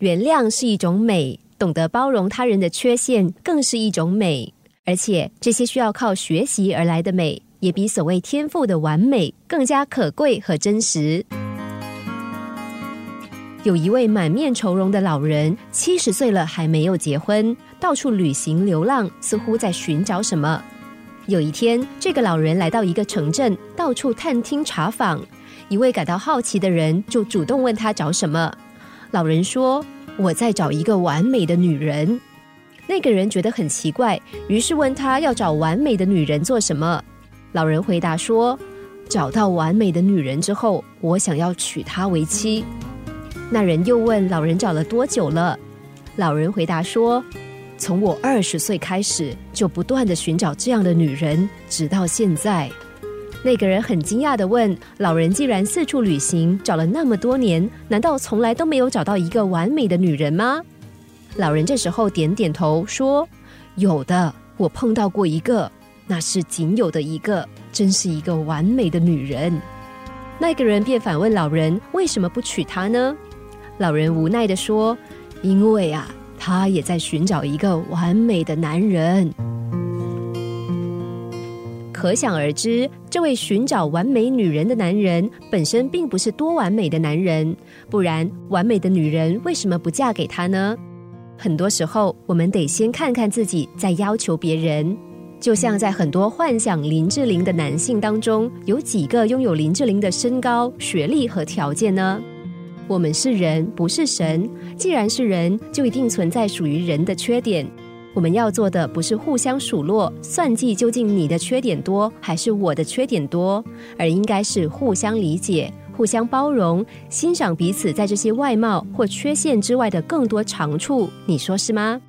原谅是一种美，懂得包容他人的缺陷更是一种美。而且这些需要靠学习而来的美，也比所谓天赋的完美更加可贵和真实。有一位满面愁容的老人，七十岁了还没有结婚，到处旅行流浪，似乎在寻找什么。有一天，这个老人来到一个城镇，到处探听查访。一位感到好奇的人就主动问他找什么。老人说：“我在找一个完美的女人。”那个人觉得很奇怪，于是问他要找完美的女人做什么。老人回答说：“找到完美的女人之后，我想要娶她为妻。”那人又问老人找了多久了？老人回答说。从我二十岁开始，就不断的寻找这样的女人，直到现在。那个人很惊讶的问：“老人既然四处旅行，找了那么多年，难道从来都没有找到一个完美的女人吗？”老人这时候点点头说：“有的，我碰到过一个，那是仅有的一个，真是一个完美的女人。”那个人便反问老人：“为什么不娶她呢？”老人无奈的说：“因为啊。”他也在寻找一个完美的男人，可想而知，这位寻找完美女人的男人本身并不是多完美的男人，不然完美的女人为什么不嫁给他呢？很多时候，我们得先看看自己，再要求别人。就像在很多幻想林志玲的男性当中，有几个拥有林志玲的身高、学历和条件呢？我们是人，不是神。既然是人，就一定存在属于人的缺点。我们要做的不是互相数落、算计，究竟你的缺点多还是我的缺点多，而应该是互相理解、互相包容、欣赏彼此在这些外貌或缺陷之外的更多长处。你说是吗？